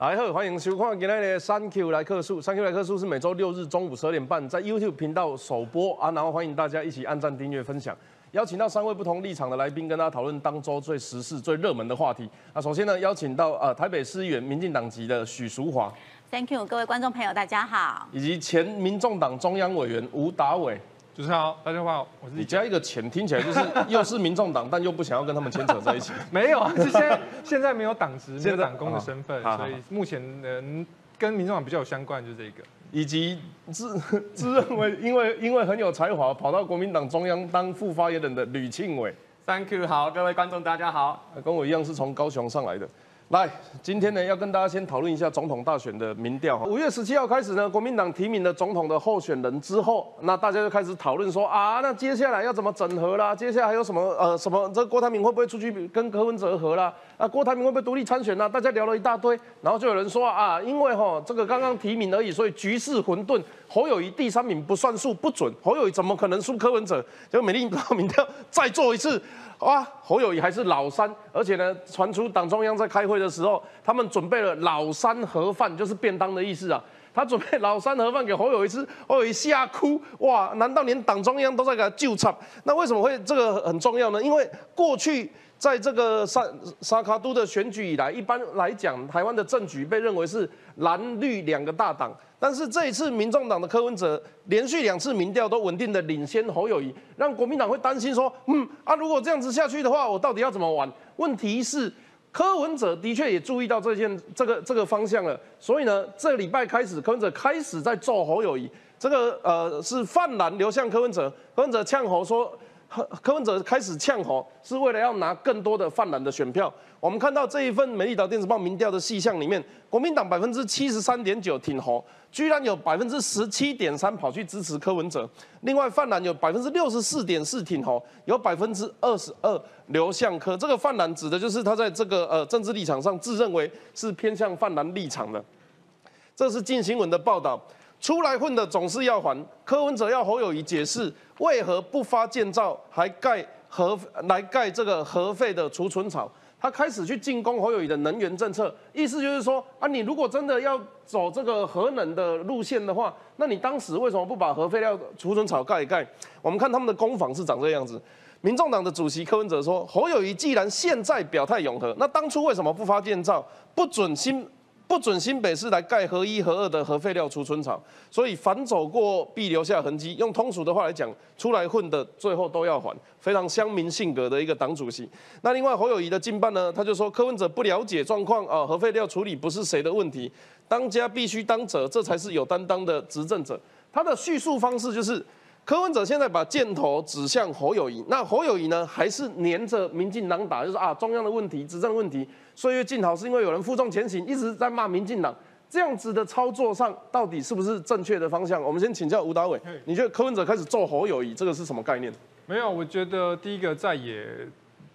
大家好，欢迎收看今天的三 Q 来客数。三 Q 来客数是每周六日中午十二点半在 YouTube 频道首播啊，然后欢迎大家一起按赞、订阅、分享。邀请到三位不同立场的来宾，跟大家讨论当周最时事、最热门的话题。那首先呢，邀请到呃台北市议员民进党籍的许淑华，Thank you，各位观众朋友，大家好。以及前民众党中央委员吴达伟。主持人好，大家好，我是你加一个钱，听起来就是 又是民众党，但又不想要跟他们牵扯在一起。没有啊，是现在现在没有党职，没现在有党工的身份所以目前能跟民众党比较有相关就是这个。以及自自认为因为因为很有才华，跑到国民党中央当副发言人的吕庆伟。Thank you，好，各位观众大家好。跟我一样是从高雄上来的。来，今天呢要跟大家先讨论一下总统大选的民调。哈五月十七号开始呢，国民党提名了总统的候选人之后，那大家就开始讨论说啊，那接下来要怎么整合啦？接下来还有什么呃什么？这郭台铭会不会出去跟柯文哲合啦？啊，郭台铭会不会独立参选啦？大家聊了一大堆，然后就有人说啊，因为哈这个刚刚提名而已，所以局势混沌，侯友谊第三名不算数，不准。侯友谊怎么可能输柯文哲？结果美丽岛民调再做一次。哇，侯友谊还是老三，而且呢，传出党中央在开会的时候，他们准备了老三盒饭，就是便当的意思啊。他准备老三盒饭给侯友谊吃，侯友谊吓哭，哇！难道连党中央都在给他救场？那为什么会这个很重要呢？因为过去在这个沙沙卡都的选举以来，一般来讲，台湾的政局被认为是蓝绿两个大党。但是这一次，民众党的柯文哲连续两次民调都稳定的领先侯友谊，让国民党会担心说，嗯啊，如果这样子下去的话，我到底要怎么玩？问题是，柯文哲的确也注意到这件这个这个方向了，所以呢，这个礼拜开始，柯文哲开始在揍侯友谊，这个呃是泛蓝流向柯文哲，柯文哲呛侯说。柯文哲开始呛侯，是为了要拿更多的泛蓝的选票。我们看到这一份《美丽岛电子报》民调的细项里面，国民党百分之七十三点九挺侯，居然有百分之十七点三跑去支持柯文哲。另外，泛蓝有百分之六十四点四挺侯，有百分之二十二流向柯。这个泛蓝指的就是他在这个呃政治立场上自认为是偏向泛蓝立场的。这是近新闻的报道。出来混的总是要还。柯文哲要侯友谊解释为何不发建造，还盖核来盖这个核废的储存槽。他开始去进攻侯友谊的能源政策，意思就是说啊，你如果真的要走这个核能的路线的话，那你当时为什么不把核废料储存槽盖一盖？我们看他们的攻防是长这样子。民众党的主席柯文哲说，侯友谊既然现在表态永和，那当初为什么不发建造，不准新？不准新北市来盖核一、核二的核废料储存厂，所以反走过必留下痕迹。用通俗的话来讲，出来混的最后都要还，非常乡民性格的一个党主席。那另外侯友谊的近办呢，他就说柯文哲不了解状况啊，核废料处理不是谁的问题，当家必须当责，这才是有担当的执政者。他的叙述方式就是。柯文哲现在把箭头指向侯友谊，那侯友谊呢，还是黏着民进党打，就是啊中央的问题、执政问题，岁月静好是因为有人负重前行，一直在骂民进党，这样子的操作上到底是不是正确的方向？我们先请教吴达伟，你觉得柯文哲开始做侯友谊，这个是什么概念？没有，我觉得第一个在野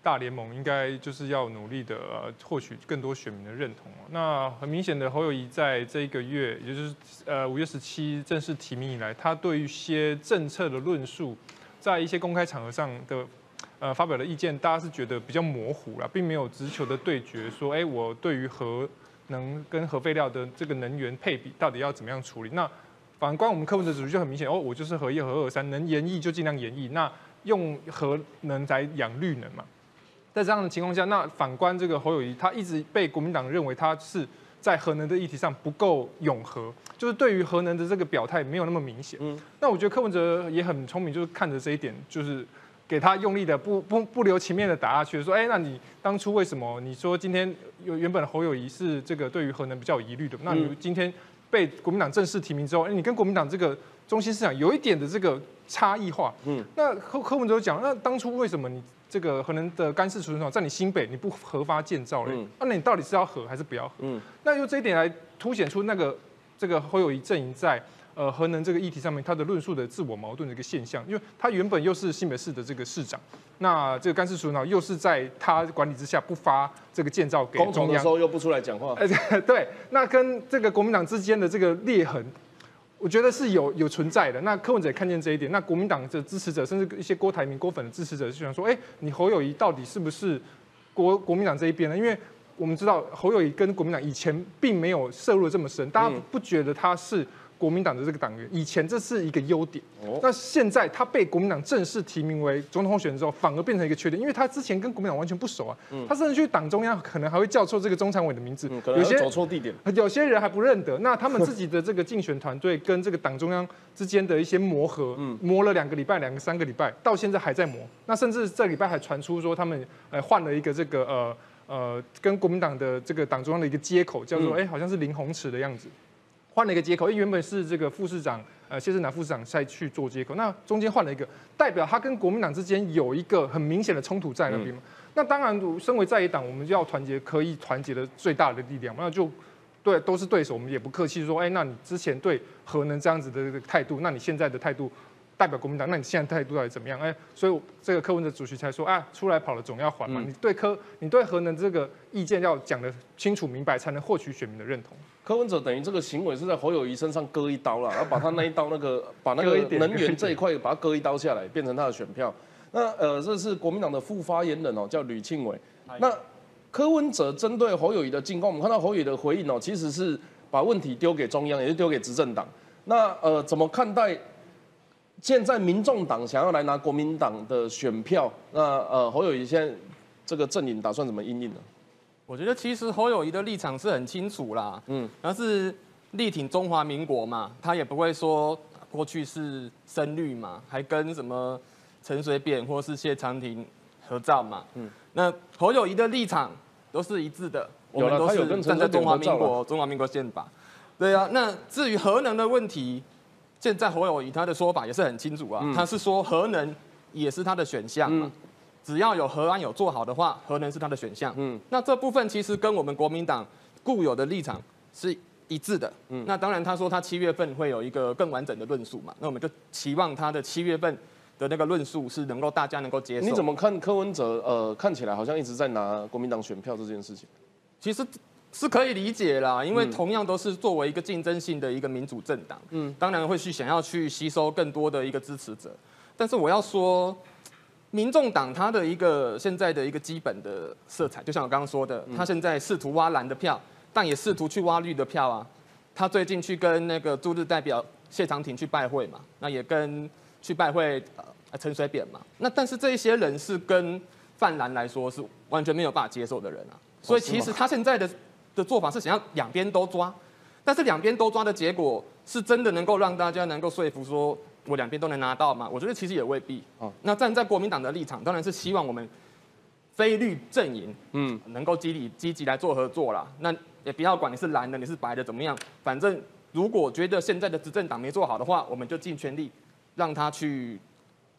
大联盟应该就是要努力的、呃、获取更多选民的认同。那很明显的，侯友谊在这一个月，也就是呃五月十七正式提名以来，他对于一些政策的论述，在一些公开场合上的呃发表的意见，大家是觉得比较模糊了，并没有直球的对决，说，哎，我对于核能跟核废料的这个能源配比到底要怎么样处理？那反观我们柯文哲主席就很明显，哦，我就是核一、核二、三，能延役就尽量延役，那用核能来养绿能嘛。在这样的情况下，那反观这个侯友谊，他一直被国民党认为他是在核能的议题上不够永和，就是对于核能的这个表态没有那么明显。嗯，那我觉得柯文哲也很聪明，就是看着这一点，就是给他用力的不不不留情面的打下去，说，哎，那你当初为什么你说今天有原本侯友谊是这个对于核能比较有疑虑的，那你今天被国民党正式提名之后，哎，你跟国民党这个中心思想有一点的这个差异化。嗯，那柯柯文哲讲，那当初为什么你？这个核能的干式储存厂在你新北你不核发建造嘞？嗯那、你到底是要核还是不要核？嗯那用这一点来凸显出那个这个侯友谊阵营在呃核能这个议题上面他的论述的自我矛盾的一个现象，因为他原本又是新北市的这个市长，那这个干事署呢又是在他管理之下不发这个建造给中央的时，候又不出来讲话，呃，对，那跟这个国民党之间的这个裂痕，我觉得是有有存在的。那柯文哲也看见这一点，那国民党的支持者，甚至一些郭台铭、郭粉的支持者，就想说，哎，你侯友谊到底是不是国国民党这一边呢？因为我们知道侯友谊跟国民党以前并没有涉入的这么深，大家不觉得他是国民党的这个党员，以前这是一个优点。哦那现在他被国民党正式提名为总统候选人之后，反而变成一个缺点，因为他之前跟国民党完全不熟啊，他甚至去党中央可能还会叫错这个中常委的名字嗯，，可能还走错地点。有些人还不认得，那他们自己的这个竞选团队跟这个党中央之间的一些磨合，磨了两个礼拜、两个三个礼拜，到现在还在磨。那甚至这礼拜还传出说他们呃换了一个这个呃呃跟国民党的这个党中央的一个接口，叫做哎、好像是林鸿池的样子。换了一个接口，因为原本是这个副市长，呃，谢世南副市长再去做接口，那中间换了一个，代表他跟国民党之间有一个很明显的冲突在那边嘛。那当然，身为在野党，我们就要团结可以团结的最大的力量嘛，那就对都是对手，我们也不客气说，哎，那你之前对核能这样子的这个态度，那你现在的态度代表国民党，那你现在态度到底怎么样？哎，所以这个柯文哲主席才说，啊，出来跑了总要还嘛，你对柯，你对核能这个意见要讲得清楚明白，才能获取选民的认同。柯文哲等于这个行为是在侯友谊身上割一刀了，然后把他那一刀那个把那个能源这一块把它割一刀下来，变成他的选票。那呃，这是国民党的副发言人哦，叫吕庆伟。那柯文哲针对侯友谊的进攻，我们看到侯友谊的回应哦，其实是把问题丢给中央，也是丢给执政党。那呃，怎么看待现在民众党想要来拿国民党的选票？那呃，侯友谊现在这个阵营打算怎么应应呢？我觉得其实侯友谊的立场是很清楚啦，嗯。嗯，他是力挺中华民国嘛，他也不会说过去是深绿嘛，还跟什么陈水扁或是谢长廷合照嘛，嗯，那侯友谊的立场都是一致的，我有们都是站在中华民国中华民国宪法，对啊，那至于核能的问题，现在侯友宜他的说法也是很清楚啊，嗯他是说核能也是他的选项嘛。只要有核安有做好的话，核能是他的选项。嗯嗯，那这部分其实跟我们国民党固有的立场是一致的。嗯，那当然他说他七月份会有一个更完整的论述嘛，那我们就期望他的七月份的那个论述是能够大家能够接受。你怎？么看柯文哲？呃，看起来好像一直在拿国民党选票这件事情。其实是可以理解啦，因为同样都是作为一个竞争性的一个民主政党，嗯，当然会去想要去吸收更多的一个支持者，但是我要说。民众党它的一个现在的一个基本的色彩，就像我刚刚说的，他现在试图挖蓝的票，但也试图去挖绿的票啊。他最近去跟那个驻日代表谢长廷去拜会嘛，那也跟去拜会呃陈水扁嘛。那但是这一些人是跟泛蓝来说是完全没有办法接受的人啊。所以其实他现在的的做法是想要两边都抓，但是两边都抓的结果是真的能够让大家能够说服说我两边都能拿到吗？我觉得其实也未必。那站在国民党的立场，当然是希望我们非绿阵营嗯，能够积极积极来做合作啦。那也不要管你是蓝的，你是白的怎么样，反正如果觉得现在的执政党没做好的话，我们就尽全力让他去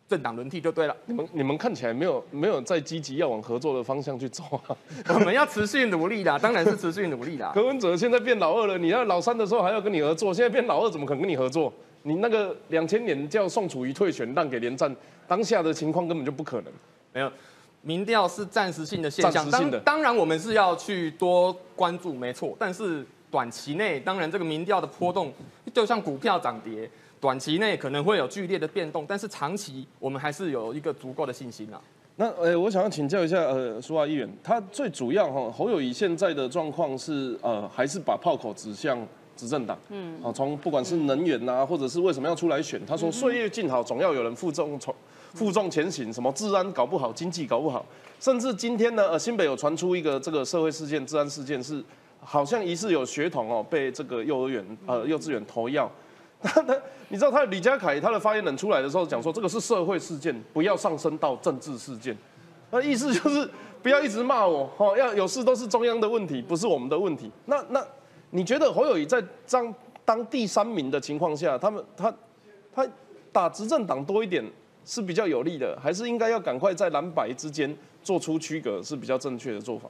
政党轮替就对了。你们你们看起来没有没有在积极要往合作的方向去走啊。我们要持续努力啦，当然是持续努力啦。柯文哲现在变老二了，你要老三的时候还要跟你合作，现在变老二怎么可能跟你合作？你那个两千年叫宋楚瑜退选让给连战，当下的情况根本就不可能。没有，民调是暂时性的现象，当当然我们是要去多关注，没错。但是短期内，当然这个民调的波动，就像股票涨跌，短期内可能会有剧烈的变动，但是长期我们还是有一个足够的信心啊。那呃，我想要请教一下呃，苏华议员，他最主要哈侯友谊现在的状况是呃，还是把炮口指向执政党，嗯，啊，从不管是能源呐、或者是为什么要出来选，他说岁月静好，总要有人负重从负重前行，什么治安搞不好，经济搞不好，甚至今天呢，呃，新北有传出一个这个社会事件，治安事件是好像疑似有学童哦被这个幼儿园呃幼稚园投药。他，你知道他李家凯他的发言人出来的时候讲说，这个是社会事件，不要上升到政治事件。那意思就是不要一直骂我，哦，要有事都是中央的问题，不是我们的问题。那那你觉得侯友谊在这样当第三名的情况下，他们他他打执政党多一点是比较有利的，还是应该要赶快在蓝白之间做出区隔是比较正确的做法？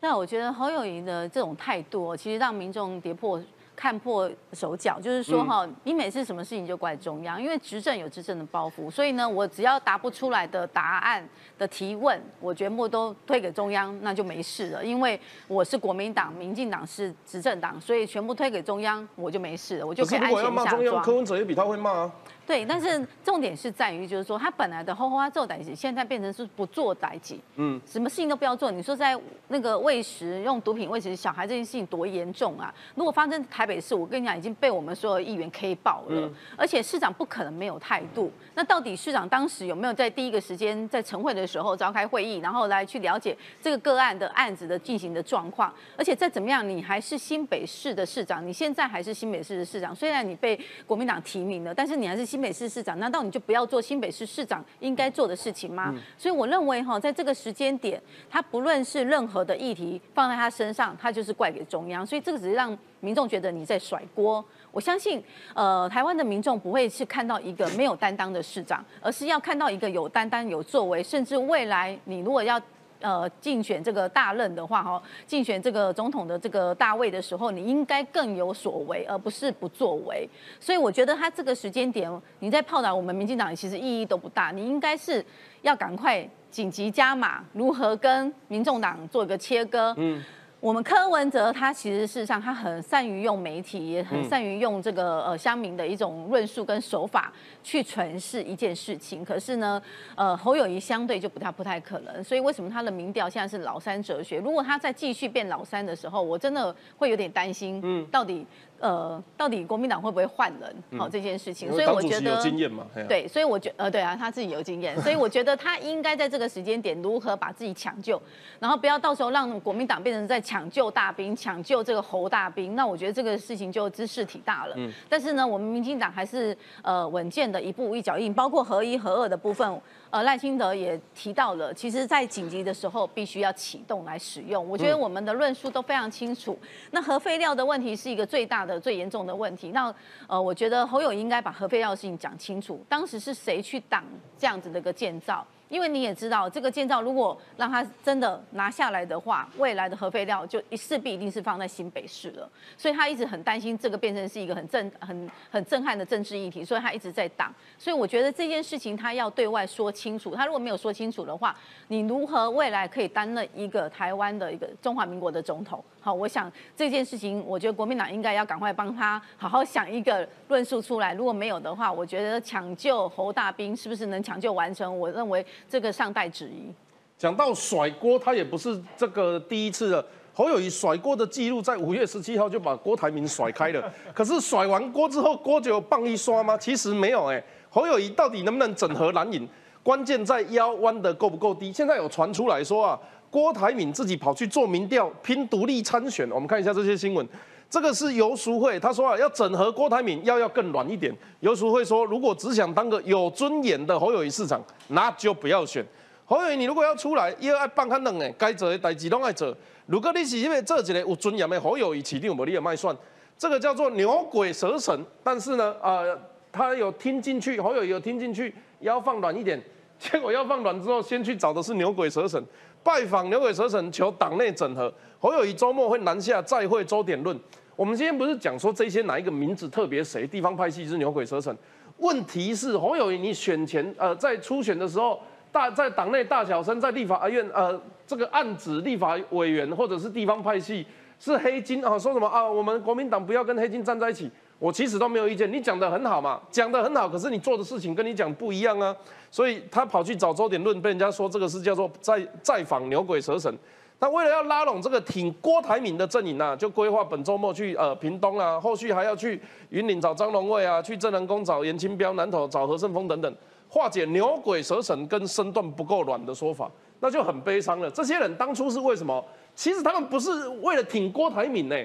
那我觉得侯友谊的这种态度，其实让民众跌破。看破手脚，就是说哈，你每次什么事情就怪中央，因为执政有执政的包袱，所以呢，我只要答不出来的答案的提问，我全部都推给中央，那就没事了。因为我是国民党，民进党是执政党，所以全部推给中央，我就没事了，我就可以安可是如果要全下骂中央，柯。文哲也比他会骂啊。对，但是重点是在于，就是说他本来的后花做代级，现在变成是不做代级，嗯，什么事情都不要做。你说在那个喂食用毒品喂食小孩这件事情多严重啊？如果发生台北市，我跟你讲，已经被我们所有议员 K 爆了，而且市长不可能没有态度。那到底市长当时有没有在第一个时间在晨会的时候召开会议，然后来去了解这个个案的案子的进行的状况？而且再怎么样，你还是新北市的市长，你现在还是新北市的市长，虽然你被国民党提名了，但是你还是新北市市长，难道你就不要做新北市市长应该做的事情吗？所以我认为哈，在这个时间点，他不论是任何的议题放在他身上，他就是怪给中央，所以这个只是让民众觉得你在甩锅。我相信，呃，台湾的民众不会是看到一个没有担当的市长，而是要看到一个有担当、有作为，甚至未来你如果要。呃，竞选这个大任的话，哈，竞选这个总统的这个大位的时候，你应该更有所为，而不是不作为。所以我觉得他这个时间点，你在炮打我们民进党，其实意义都不大。你应该是要赶快紧急加码，如何跟民众党做一个切割？嗯。我们柯文哲他其实事实上他很善于用媒体，也很善于用这个呃乡民的一种论述跟手法去诠释一件事情。可是呢，呃侯友谊相对就不太不太可能。所以为什么他的民调现在是老三哲学？如果他再继续变老三的时候，我真的会有点担心。嗯，到底。呃，到底国民党会不会换人？好这件事情，所以我觉得有经验嘛，对，所以我觉呃，对啊，他自己有经验，所以我觉得他应该在这个时间点如何把自己抢救，然后不要到时候让国民党变成在抢救大兵，抢救这个侯大兵，那我觉得这个事情就知势体大了。嗯，但是呢，我们民进党还是呃稳健的一步一脚印，包括合一合二的部分。呃，赖清德也提到了，其实，在紧急的时候必须要启动来使用。我觉得我们的论述都非常清楚。那核废料的问题是一个最大的、最严重的问题。那呃，我觉得侯友应该把核废料的事情讲清楚。当时是谁去挡这样子的一个建造？因为你也知道，这个建造如果让他真的拿下来的话，未来的核废料就势必一定是放在新北市了。所以他一直很担心这个变成是一个很震、很很震撼的政治议题，所以他一直在挡。所以我觉得这件事情他要对外说清楚。他如果没有说清楚的话，你如何未来可以担任一个台湾的一个中华民国的总统？好，我想这件事情，我觉得国民党应该要赶快帮他好好想一个论述出来。如果没有的话，我觉得抢救侯大兵是不是能抢救完成？我认为这个尚待质疑。讲到甩锅，他也不是这个第一次了。侯友谊甩锅的记录，在五月十七号就把郭台铭甩开了。可是甩完锅之后，锅就有棒一刷吗？其实没有哎。侯友谊到底能不能整合蓝营？关键在腰弯的够不够低？现在有传出来说啊。郭台铭自己跑去做民调，拼独立参选。我们看一下这些新闻。这个是游淑慧，他说啊，要整合郭台铭，要要更软一点。游淑慧说，如果只想当个有尊严的侯友谊市长，那就不要选侯友谊。你如果要出来，又爱放很冷诶，该做的代志拢爱做。如果你是因为这几个有尊严的侯友谊，起定无你也卖算。这个叫做牛鬼蛇神。但是呢，呃，他有听进去，侯友谊有听进去，要放软一点。结果要放软之后，先去找的是牛鬼蛇神。拜访牛鬼蛇神，求党内整合。侯友谊周末会南下再会周点论。我们今天不是讲说这些哪一个名字特别谁，地方派系是牛鬼蛇神。问题是侯友谊，你选前呃在初选的时候，大在党内大小声，在立法院呃这个案子立法委员或者是地方派系是黑金啊，说什么啊我们国民党不要跟黑金站在一起。我其实都没有意见，你讲的很好嘛，讲的很好，可是你做的事情跟你讲不一样啊，所以他跑去找周点论，被人家说这个是叫做在在访牛鬼蛇神。那为了要拉拢这个挺郭台铭的阵营啊，就规划本周末去呃屏东啊，后续还要去云岭找张龙卫啊，去正南宫找严清标，南投找何胜峰等等，化解牛鬼蛇神跟身段不够软的说法，那就很悲伤了。这些人当初是为什么？其实他们不是为了挺郭台铭呢，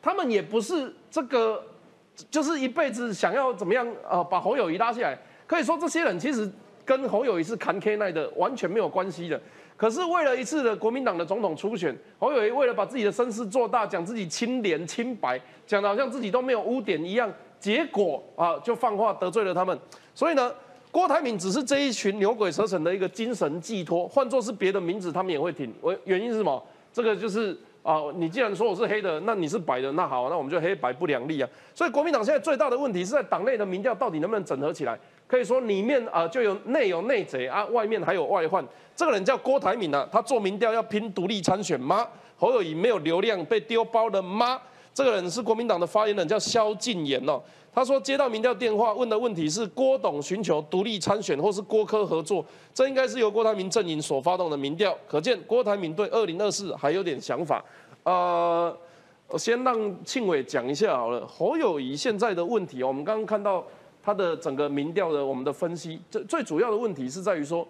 他们也不是这个。就是一辈子想要怎么样呃把侯友谊拉下来，可以说这些人其实跟侯友谊是扛 K 奈的完全没有关系的。可是为了一次的国民党的总统初选，侯友谊为了把自己的声势做大，讲自己清廉清白，讲的好像自己都没有污点一样，结果啊就放话得罪了他们。所以呢，郭台铭只是这一群牛鬼蛇神的一个精神寄托，换作是别的名字，他们也会挺。我原因是什么？这个就是。啊，你既然说我是黑的，那你是白的，那好，那我们就黑白不两立啊。所以国民党现在最大的问题是在党内的民调到底能不能整合起来？可以说里面啊就有内有内贼啊，外面还有外患。这个人叫郭台铭啊，他做民调要拼独立参选吗？侯友谊没有流量被丢包了吗？这个人是国民党的发言人，叫萧敬言哦。他说接到民调电话，问的问题是郭董寻求独立参选，或是郭科合作，这应该是由郭台铭阵营所发动的民调。可见郭台铭对二零二四还有点想法。呃，我先让庆伟讲一下好了。侯友谊现在的问题，我们刚刚看到他的整个民调的我们的分析，最最主要的问题是在于说。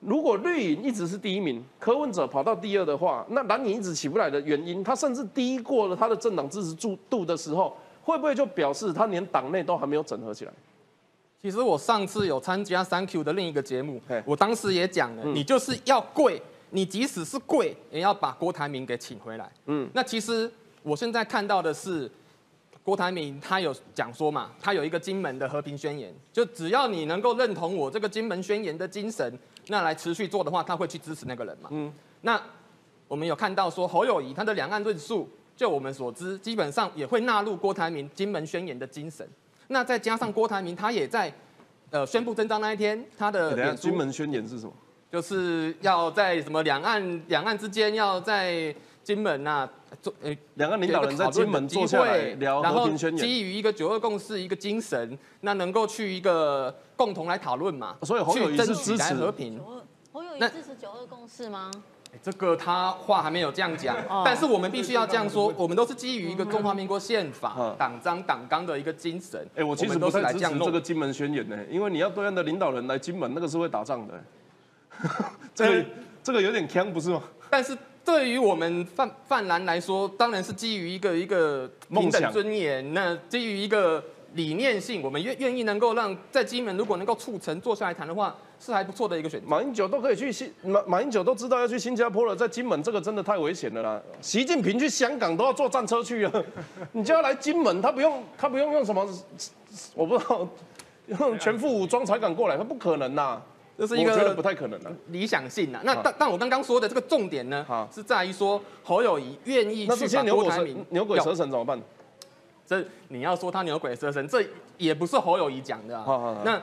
如果绿营一直是第一名，柯文哲跑到第二的话，那蓝营一直起不来的原因，他甚至低过了他的政党支持度度的时候，会不会就表示他连党内都还没有整合起来？其实我上次有参加三 Q 的另一个节目，我当时也讲了，你就是要跪，你即使是跪，也要把郭台铭给请回来。嗯，那其实我现在看到的是。郭台铭他有讲说嘛，他有一个金门的和平宣言，就只要你能够认同我这个金门宣言的精神，那来持续做的话，他会去支持那个人嘛。嗯，那我们有看到说侯友谊他的两岸论述，就我们所知，基本上也会纳入郭台铭金门宣言的精神。那再加上郭台铭他也在呃宣布征召那一天，他的金门宣言是什么？就是要在什么两岸两岸之间要在。金门呐，做呃，两岸领导人在金门坐下来聊和平宣言，基于一个九二共识一个精神，那能够去一个共同来讨论嘛。所以侯友谊是支持和平。侯友谊支持九二共识吗？这个他话还没有这样讲，但是我们必须要这样说，我们都是基于一个中华民国宪法、党章、党纲的一个精神。哎，我其实不太支持这个金门宣言呢，因为你要对岸的领导人来金门，那个是会打仗的。这个这个有点呛，不是吗？但是。对于我们泛泛蓝来说，当然是基于一个一个平等尊严。那基于一个理念性，我们愿愿意能够让在金门如果能够促成坐下来谈的话，是还不错的一个选择。马英九都可以去新马马英九都知道要去新加坡了，在金门这个真的太危险了啦。习近平去香港都要坐战车去了，你就要来金门，他不用他不用用什么，我不知道用全副武装才敢过来，他不可能呐。这是一个不太可能的理想性呐。那但但我刚刚说的这个重点呢，是在于说侯友谊愿意去把郭台铭牛鬼蛇神怎么办？这你要说他牛鬼蛇神，这也不是侯友谊讲的啊。那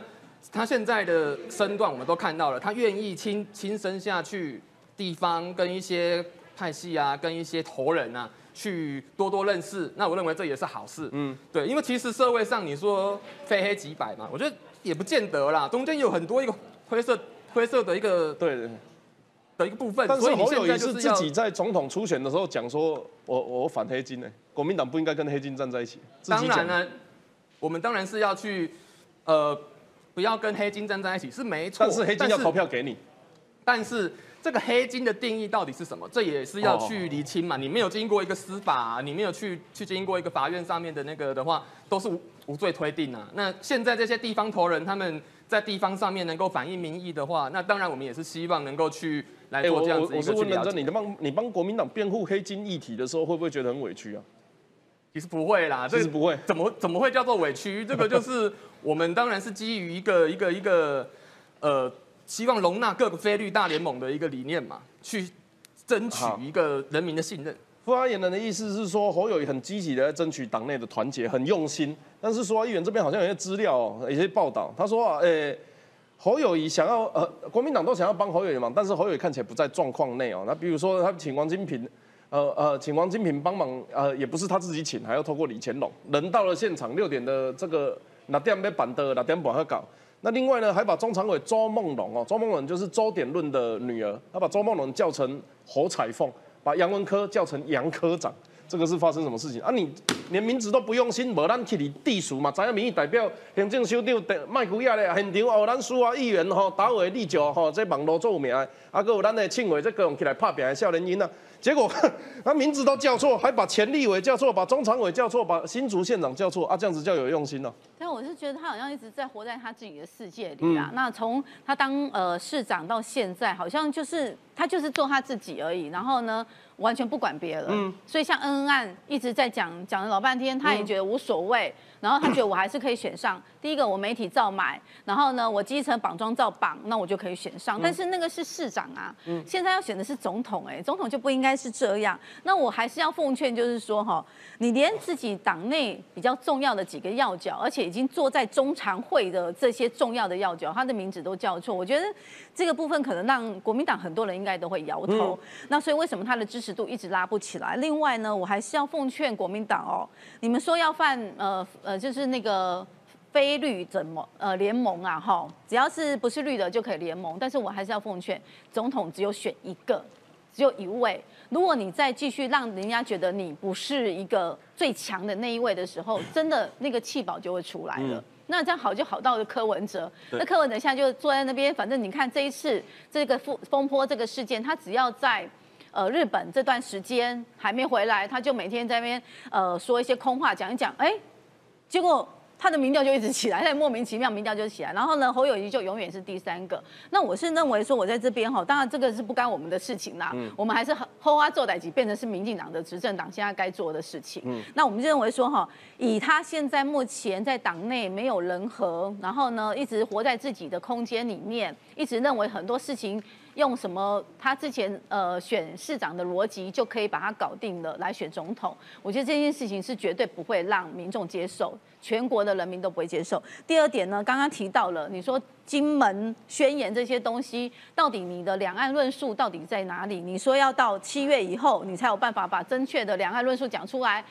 他现在的身段我们都看到了，他愿意亲亲身下去地方跟一些派系啊，跟一些头人啊，去多多认识。那我认为这也是好事。嗯，对，因为其实社会上你说非黑即白嘛，我觉得也不见得啦，中间有很多一个。灰色灰色的一个对的一个部分，但是侯友谊是自己在总统初选的时候讲说，我我反黑金呢，国民党不应该跟黑金站在一起。当然呢，我们当然是要去呃不要跟黑金站在一起是没错，但是黑金要投票给你。但是这个黑金的定义到底是什么？这也是要去厘清嘛。你没有经过一个司法，你没有去去经过一个法院上面的那个的话，都是无无罪推定啊。那现在这些地方头人他们。在地方上面能够反映民意的话，那当然我们也是希望能够去来做这样子一个我是问认真，你帮你帮国民党辩护黑金议题的时候，会不会觉得很委屈啊？其实不会啦，其实不会。怎么怎么会叫做委屈？这个就是我们当然是基于一个一个一个呃，希望容纳各个非绿大联盟的一个理念嘛，去争取一个人民的信任。副发言人的意思是说，侯友谊很积极的在争取党内的团结，很用心。但是说议员这边好像有些资料，有些报道，他说啊，诶，侯友谊想要呃，国民党都想要帮侯友谊忙，但是侯友谊看起来不在状况内哦。那比如说他请王金平，呃呃，请王金平帮忙，呃，也不是他自己请，还要透过李乾隆。人到了现场六点的这个那点被板的那点不好搞。那另外呢，还把中常委周梦龙哦，周梦龙就是周点论的女儿，他把周梦龙叫成侯彩凤。把杨文科叫成杨科长，这个是发生什么事情啊？你连名字都不用心，无咱去你地署嘛？知影民意代表行政首长麦古亚咧，现场哦，咱苏啊议员吼，打伟立久吼，在网络做名，啊，还有咱的庆伟这各种起来拍拼的少年英啊。结果 他名字都叫错，还把前立委叫错，把中常委叫错，把新竹县长叫错啊！这样子叫有用心哦。但我是觉得他好像一直在活在他自己的世界里啊。那从他当呃市长到现在，好像就是他就是做他自己而已。然后呢？完全不管别人，嗯，所以像恩恩案一直在讲讲了老半天，他也觉得无所谓，然后他觉得我还是可以选上。第一个我媒体照买，然后呢我基层绑桩照绑，那我就可以选上。但是那个是市长啊，嗯，现在要选的是总统，哎，总统就不应该是这样。那我还是要奉劝，就是说哈，你连自己党内比较重要的几个要角，而且已经坐在中常会的这些重要的要角，他的名字都叫错，我觉得这个部分可能让国民党很多人应应该都会摇头。那所以为什么他的支持度一直拉不起来？另外呢，我还是要奉劝国民党哦，你们说要犯呃呃，就是那个。非绿怎么呃联盟啊哈，只要是不是绿的就可以联盟，但是我还是要奉劝总统只有选一个，只有一位。如果你再继续让人家觉得你不是一个最强的那一位的时候，真的那个气保就会出来了。那这样好就好到了柯文哲，那柯文哲现在就坐在那边，反正你看这一次这个风风波这个事件，他只要在呃日本这段时间还没回来，他就每天在那边呃说一些空话，讲一讲，哎，结果。他的民调就一直起来，他莫名其妙民调就起来，然后呢，侯友谊就永远是第三个。那我是认为说，我在这边哈，当然这个是不干我们的事情啦，我们还是后花做代级，变成是民进党的执政党现在该做的事情。那我们认为说哈，以他现在目前在党内没有人和，然后呢，一直活在自己的空间里面，一直认为很多事情。用什么？他之前呃选市长的逻辑就可以把它搞定了，来选总统。我觉得这件事情是绝对不会让民众接受，全国的人民都不会接受。第二点呢，刚刚提到了，你说金门宣言这些东西，到底你的两岸论述到底在哪里？你说要到七月以后，你才有办法把正确的两岸论述讲出来。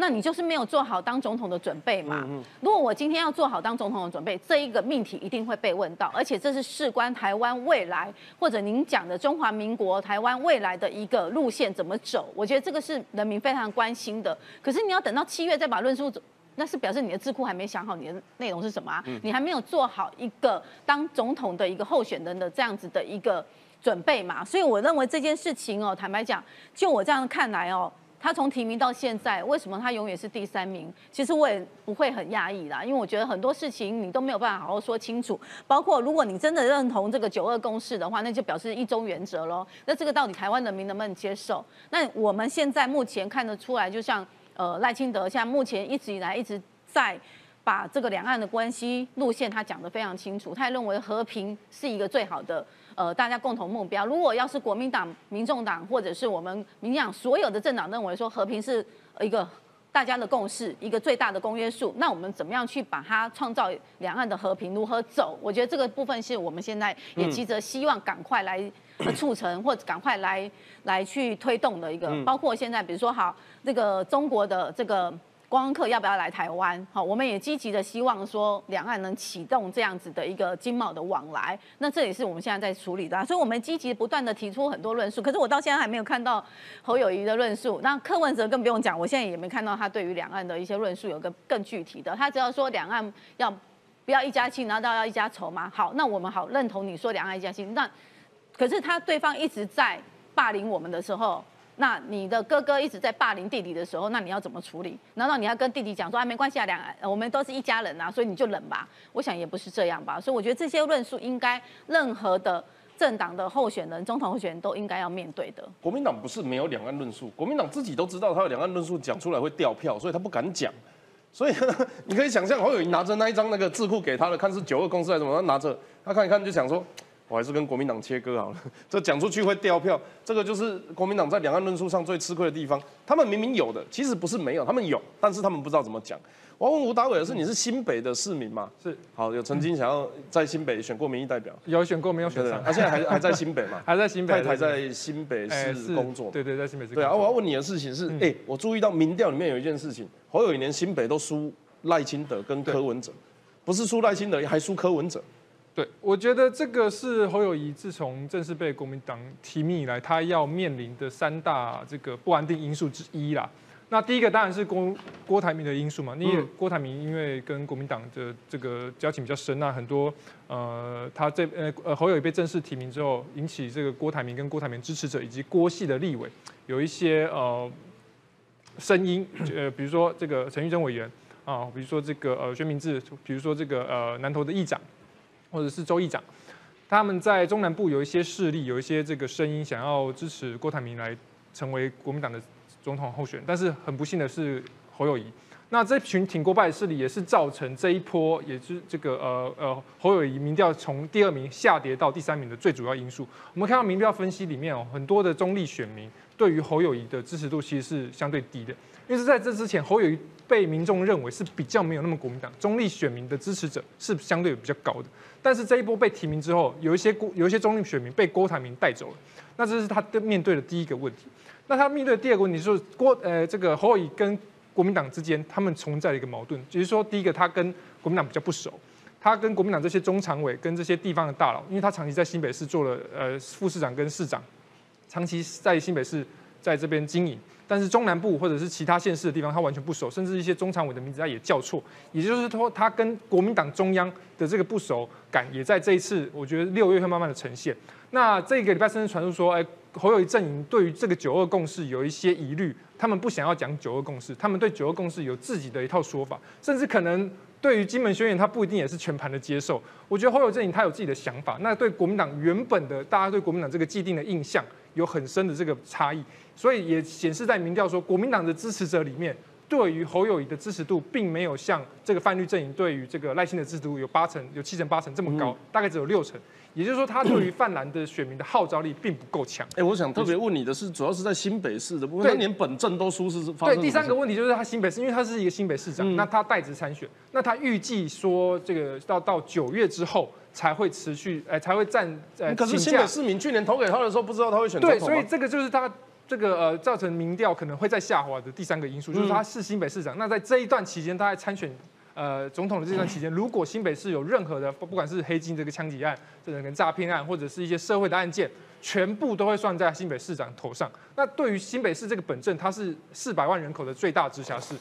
那你就是没有做好当总统的准备嘛？如果我今天要做好当总统的准备，这一个命题一定会被问到，而且这是事关台湾未来，或者您讲的中华民国台湾未来的一个路线怎么走？我觉得这个是人民非常关心的。可是你要等到七月再把论述，那是表示你的智库还没想好你的内容是什么啊？你还没有做好一个当总统的一个候选人的这样子的一个准备嘛？所以我认为这件事情哦，坦白讲，就我这样看来哦。他从提名到现在，为什么他永远是第三名？其实我也不会很讶异啦，因为我觉得很多事情你都没有办法好好说清楚。包括如果你真的认同这个九二共识的话，那就表示一中原则喽。那这个到底台湾人民能不能接受？那我们现在目前看得出来，就像呃赖清德，像目前一直以来一直在把这个两岸的关系路线，他讲得非常清楚。他也认为和平是一个最好的。呃，大家共同目标。如果要是国民党、民众党，或者是我们民进党所有的政党认为说和平是一个大家的共识，一个最大的公约数，那我们怎么样去把它创造两岸的和平？如何走？我觉得这个部分是我们现在也急着希望赶快来促成，或者赶快来来去推动的一个。包括现在，比如说好，这个中国的这个。光客要不要来台湾？好，我们也积极的希望说两岸能启动这样子的一个经贸的往来。那这也是我们现在在处理的，所以我们积极不断的提出很多论述。可是我到现在还没有看到侯友谊的论述。那柯文哲更不用讲，我现在也没看到他对于两岸的一些论述有个更具体的。他只要说两岸要不要一家亲，然后到要一家仇吗？好，那我们好认同你说两岸一家亲。那可是他对方一直在霸凌我们的时候。那你的哥哥一直在霸凌弟弟的时候，那你要怎么处理？难道你要跟弟弟讲说啊，没关系啊，两我们都是一家人啊，所以你就忍吧？我想也不是这样吧。所以我觉得这些论述应该任何的政党的候选人、总统候选人都应该要面对的。国民党不是没有两岸论述，国民党自己都知道他有两岸论述讲出来会掉票，所以他不敢讲。所以 你可以想象，侯友谊拿着那一张那个智库给他的，看是九二公司还是什么，他拿着他看一看就想说。我还是跟国民党切割好了，这讲出去会掉票，这个就是国民党在两岸论述上最吃亏的地方。他们明明有的，其实不是没有，他们有，但是他们不知道怎么讲。我要问吴达伟的是，你是新北的市民吗？是。好，有曾经想要在新北选过民意代表？有选过，没有选上。他现在还还在新北嘛？还在新北，还在新北市工作。对对，在新北市。对啊，我要问你的事情是，哎，我注意到民调里面有一件事情，侯友宜连新北都输赖清德跟柯文哲，不是输赖清德，还输柯文哲。对，我觉得这个是侯友谊自从正式被国民党提名以来，他要面临的三大这个不安定因素之一啦。那第一个当然是郭郭台铭的因素嘛，因为郭台铭因为跟国民党的这个交情比较深那很多呃，他这呃呃侯友谊被正式提名之后，引起这个郭台铭跟郭台铭支持者以及郭系的立委有一些呃声音，呃，比如说这个陈玉珍委员啊，比如说这个呃薛明志，比如说这个呃南投的议长。或者是周议长，他们在中南部有一些势力，有一些这个声音，想要支持郭台铭来成为国民党的总统候选。但是很不幸的是，侯友谊。那这群挺郭派势力也是造成这一波，也是这个呃呃侯友谊民调从第二名下跌到第三名的最主要因素。我们看到民调分析里面哦，很多的中立选民对于侯友谊的支持度其实是相对低的，因为是在这之前侯友谊被民众认为是比较没有那么国民党中立选民的支持者是相对比较高的。但是这一波被提名之后，有一些郭有一些中立选民被郭台铭带走了，那这是他的面对的第一个问题。那他面对的第二个问题就是郭呃这个侯友谊跟国民党之间，他们存在的一个矛盾，就是说，第一个，他跟国民党比较不熟，他跟国民党这些中常委跟这些地方的大佬，因为他长期在新北市做了呃副市长跟市长，长期在新北市在这边经营，但是中南部或者是其他县市的地方，他完全不熟，甚至一些中常委的名字他也叫错，也就是说，他跟国民党中央的这个不熟感，也在这一次，我觉得六月会慢慢的呈现。那这个礼拜甚至传出说，哎，侯友谊阵营对于这个九二共识有一些疑虑。他们不想要讲九二共识，他们对九二共识有自己的一套说法，甚至可能对于金门宣言，他不一定也是全盘的接受。我觉得侯友阵营他有自己的想法，那对国民党原本的大家对国民党这个既定的印象有很深的这个差异，所以也显示在民调说，国民党的支持者里面，对于侯友谊的支持度，并没有像这个泛绿阵营对于这个赖清的支持度有八成、有七成、八成这么高，大概只有六成。也就是说，他对于泛蓝的选民的号召力并不够强。哎，我想特别问你的是，主要是在新北市的部分，他连本镇都输是发对，第三个问题就是他新北市，因为他是一个新北市长，那他代职参选，那他预计说这个到到九月之后才会持续，哎，才会站。可是新北市民去年投给他的时候，不知道他会选对，所以这个就是他这个呃造成民调可能会在下滑的第三个因素，就是他是新北市长。那在这一段期间，他在参选。呃，总统的这段期间，如果新北市有任何的，不管是黑金这个枪击案，这个跟诈骗案，或者是一些社会的案件，全部都会算在新北市长头上。那对于新北市这个本镇，它是四百万人口的最大直辖市，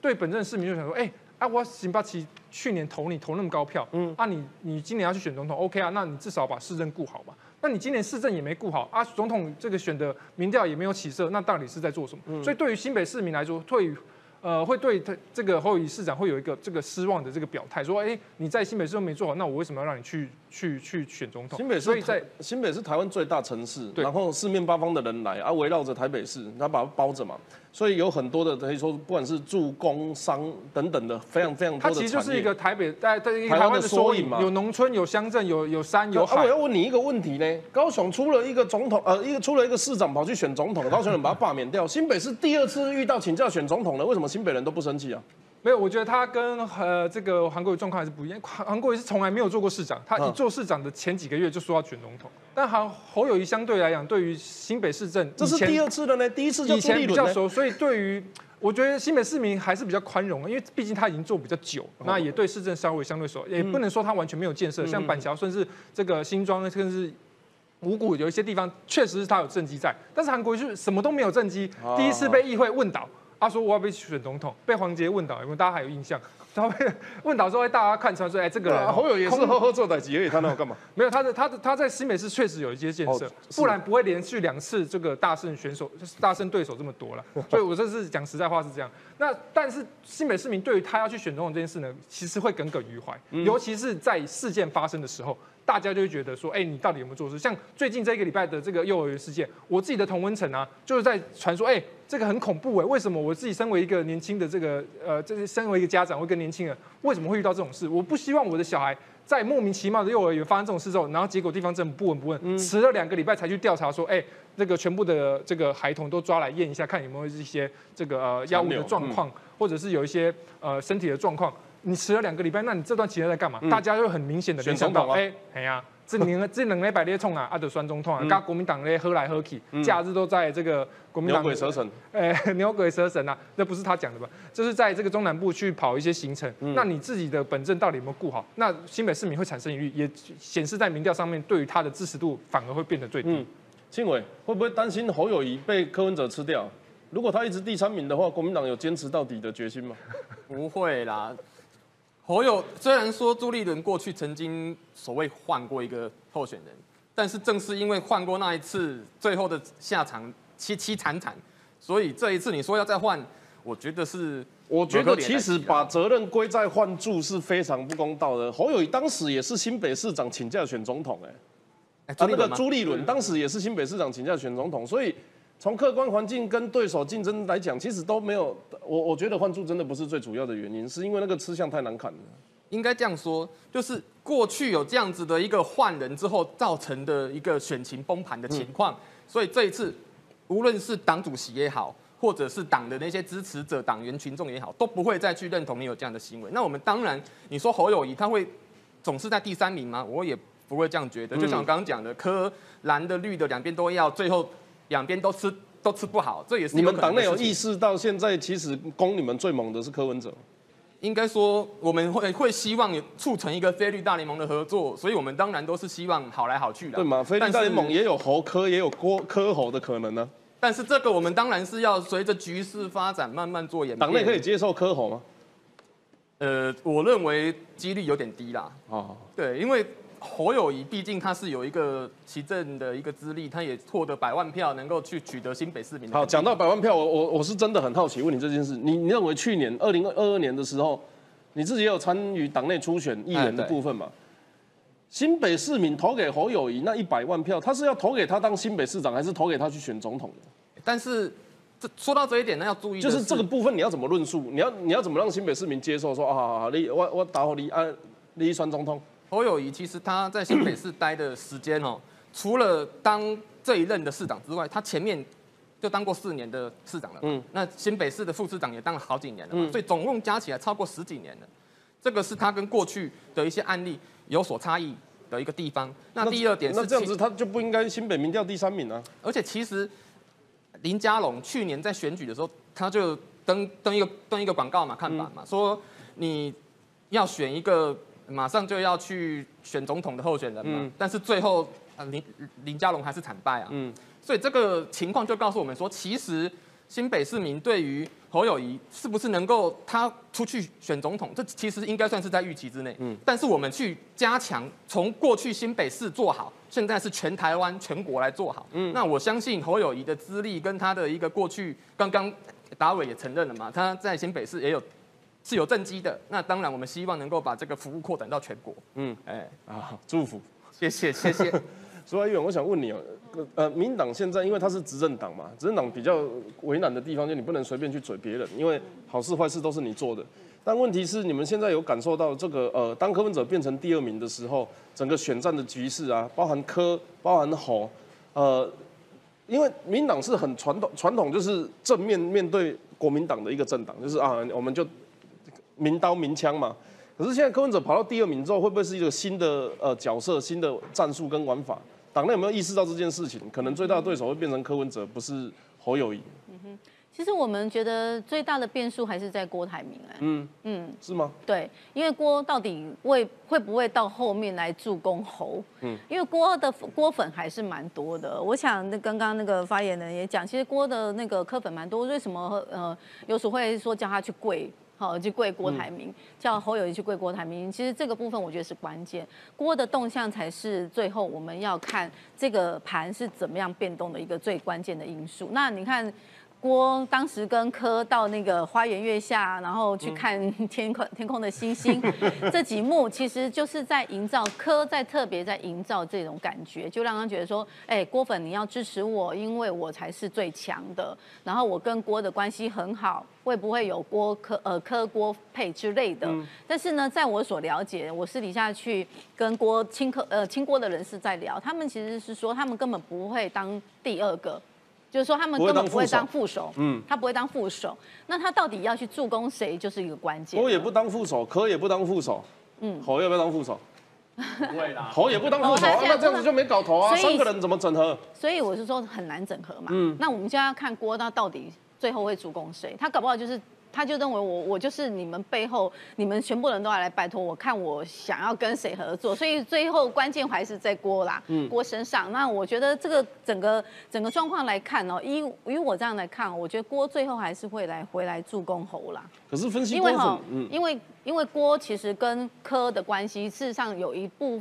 对本镇市民就想说，哎，啊，我新北市去年投你投那么高票，嗯，啊，你你今年要去选总统，OK 啊，那你至少把市政顾好吧。那你今年市政也没顾好啊，总统这个选的民调也没有起色，那到底是在做什么？所以对于新北市民来说，对于呃，会对他这个侯友宜市长会有一个这个失望的这个表态，说，哎，你在新北市都没做好，那我为什么要让你去去去选总统？新北市在新北是台湾最大城市，然后四面八方的人来，啊，围绕着台北市，他把它包着嘛。所以有很多的可以说，不管是住工商等等的，非常非常多的。它其实就是一个台北在在台湾的缩影嘛，有农村，有乡镇，有有山有海。我要问你一个问题呢，高雄出了一个总统，呃，一个出了一个市长跑去选总统，高雄人把他罢免掉。新北是第二次遇到请假选总统了，为什么新北人都不生气啊？没有，我觉得他跟呃这个韩国瑜状况还是不一样。韩韩国瑜是从来没有做过市长，他一做市长的前几个月就说要卷总统。但韩侯友谊相对来讲，对于新北市政，这是第二次了呢，第一次就以前比较熟，所以对于我觉得新北市民还是比较宽容，因为毕竟他已经做比较久，那也对市政稍微相对熟，也不能说他完全没有建设，像板桥甚至这个新庄甚至五股有一些地方确实是他有政绩在，但是韩国瑜是什么都没有政绩，第一次被议会问倒。他说我要被选总统，被黄杰问到，有没有大家还有印象？他被问到说，哎，大家看出来说，哎，这个人侯友也是呵呵做歹几而已，他那要干嘛？没有，他的他的他在新北市确实有一些建设，不然不会连续两次这个大胜选手 大胜对手这么多了。所以我这是讲实在话是这样。那但是新北市民对于他要去选总统这件事呢，其实会耿耿于怀，尤其是在事件发生的时候。大家就会觉得说，哎，你到底有没有做事？像最近这一个礼拜的这个幼儿园事件，我自己的同温层啊，就是在传说，哎，这个很恐怖哎，为什么我自己身为一个年轻的这个呃，这是身为一个家长，会跟年轻人，为什么会遇到这种事？我不希望我的小孩在莫名其妙的幼儿园发生这种事之后，然后结果地方政府不闻不问，迟了两个礼拜才去调查说，哎，那个全部的这个孩童都抓来验一下，看有没有一些这个呃药物的状况，或者是有一些呃身体的状况。你迟了两个礼拜，那你这段期间在干嘛？大家就很明显的联想到，哎，哎呀，这两这两礼拜咧冲啊，阿德酸中痛啊，跟国民党咧喝来喝去，假日都在这个国民党牛鬼蛇神，哎，牛鬼蛇神啊，那不是他讲的吧？就是在这个中南部去跑一些行程，那你自己的本镇到底有没有顾好？那新北市民会产生疑虑，也显示在民调上面，对于他的支持度反而会变得最低。庆伟会不会担心侯友谊被柯文哲吃掉？如果他一直第三名的话，国民党有坚持到底的决心吗？不会啦。侯友虽然说朱立伦过去曾经所谓换过一个候选人，但是正是因为换过那一次，最后的下场凄凄惨惨，所以这一次你说要再换，我觉得是，我觉得其实把责任归在换柱是非常不公道的。侯友当时也是新北市长请假选总统，哎，啊那个朱立伦当时也是新北市长请假选总统，所以从客观环境跟对手竞争来讲，其实都没有。我我觉得换柱真的不是最主要的原因，是因为那个吃相太难看了。应该这样说，就是过去有这样子的一个换人之后造成的一个选情崩盘的情况，所以这一次无论是党主席也好，或者是党的那些支持者、党员群众也好，都不会再去认同你有这样的行为。那我们当然，你说侯友谊他会总是在第三名吗？我也不会这样觉得。就像我刚刚讲的，科蓝的、绿的两边都要，最后两边都吃都吃不好，这也是你们党内有意识。到，现在其实攻你们最猛的是柯文哲。应该说，我们会会希望促成一个菲律大联盟的合作，所以我们当然都是希望好来好去的。对吗？菲律大联盟也有侯科，也有郭科侯的可能呢。但是这个我们当然是要随着局势发展慢慢做演变。党内可以接受科侯吗？呃，我认为几率有点低啦。哦，对，因为侯友谊毕竟他是有一个其政的一个资历，他也获得百万票，能够去取得新北市民。好，讲到百万票，我我我是真的很好奇，问你这件事，你你认为去年二零二二年的时候，你自己也有参与党内初选议员的部分嘛？新北市民投给侯友谊那一百万票，他是要投给他当新北市长，还是投给他去选总统的？但是这说到这一点呢，要注意，就是这个部分你要怎么论述？你要你要怎么让新北市民接受说啊，好好好你我我打你啊，你选总统？侯友谊其实他在新北市待的时间哦，除了当这一任的市长之外，他前面就当过四年的市长了。嗯，那新北市的副市长也当了好几年了嘛，所以总共加起来超过十几年了。这个是他跟过去的一些案例有所差异的一个地方。那第二点是，那这样子他就不应该新北民调第三名啊。而且其实林佳龙去年在选举的时候，他就登登一个登一个广告嘛，看板嘛，说你要选一个。马上就要去选总统的候选人嘛，但是最后林林佳龙还是惨败啊，所以这个情况就告诉我们说，其实新北市民对于侯友谊是不是能够他出去选总统，这其实应该算是在预期之内。嗯，但是我们去加强从过去新北市做好，现在是全台湾全国来做好。嗯，那我相信侯友谊的资历跟他的一个过去，刚刚达伟也承认了嘛，他在新北市也有。是有政绩的，那当然我们希望能够把这个服务扩展到全国。嗯，哎啊，祝福，谢谢谢谢。苏阿远，我想问你哦，呃，民党现在因为他是执政党嘛，执政党比较为难的地方就你不能随便去嘴别人，因为好事坏事都是你做的。但问题是你们现在有感受到这个呃，当柯文哲变成第二名的时候，整个选战的局势啊，包含柯，包含侯，呃，因为民党是很传统，传统就是正面面对国民党的一个政党，就是啊，我们就。明刀明枪嘛，可是现在柯文哲跑到第二名之后，会不会是一个新的呃角色、新的战术跟玩法？党内有没有意识到这件事情？可能最大的对手会变成柯文哲，不是侯友谊。嗯哼，其实我们觉得最大的变数还是在郭台铭哎。嗯嗯，是吗？对，因为郭到底会会不会到后面来助攻侯？嗯，因为郭的郭粉还是蛮多的。我想那刚刚那个发言人也讲，其实郭的那个柯粉蛮多。为什么呃有时会说叫他去跪？好，去跪郭台铭，叫侯友谊去跪郭台铭。其实这个部分我觉得是关键，郭的动向才是最后我们要看这个盘是怎么样变动的一个最关键的因素。那你看。郭当时跟柯到那个花园月下，然后去看 天空天空的星星，这几幕其实就是在营造柯在特别在营造这种感觉，就让他觉得说，哎，郭粉你要支持我，因为我才是最强的，然后我跟郭的关系很好，会不会有郭柯呃柯郭配之类的？但是呢，在我所了解，我私底下去跟郭亲柯呃亲郭的人士在聊，他们其实是说，他们根本不会当第二个。就是说，他们根本不会当副手，嗯，他不会当副手。那他到底要去助攻谁，就是一个关键。我也不当副手，可也不当副手，嗯，侯要不要当副手？不会啦，侯也不当副手，那这样子就没搞头啊！三个人怎么整合？所以我是说很难整合嘛。嗯，那我们就要看郭，他到底最后会助攻谁？他搞不好就是。他就认为我我就是你们背后，你们全部人都要来拜托我，看我想要跟谁合作，所以最后关键还是在郭啦，嗯郭身上。那我觉得这个整个整个状况来看哦，以以我这样来看，我觉得郭最后还是会来回来助攻侯啦。可是分析因为哈，因为因为郭其实跟柯的关系，事实上有一部。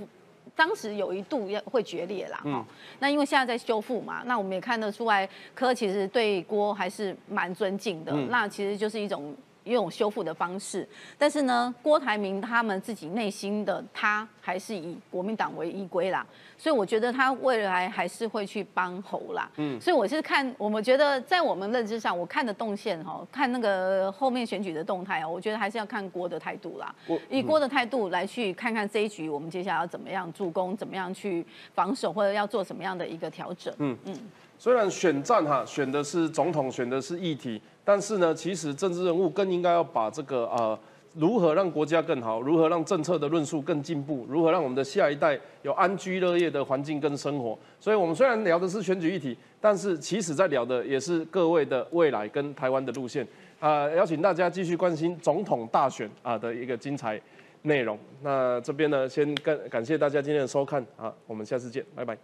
当时有一度要会决裂啦，哈，那因为现在在修复嘛，那我们也看得出来，柯其实对郭还是蛮尊敬的，那其实就是一种用修复的方式。但是呢，郭台铭他们自己内心的他还是以国民党为依归啦，所以我觉得他未来还是会去帮侯啦。嗯，所以我是看我们觉得在我们认知上，我看的动线哈，看那个后面选举的动态啊，我觉得还是要看郭的态度啦。以郭的态度来去看看这一局，我们接下来要怎么样助攻，怎么样去防守，或者要做什么样的一个调整。嗯嗯。虽然选战哈选的是总统，选的是议题，但是呢，其实政治人物更应该要把这个呃如何让国家更好，如何让政策的论述更进步，如何让我们的下一代有安居乐业的环境跟生活。所以，我们虽然聊的是选举议题，但是其实在聊的也是各位的未来跟台湾的路线。啊，邀请大家继续关心总统大选啊的一个精彩内容。那这边呢，先感感谢大家今天的收看啊，我们下次见，拜拜。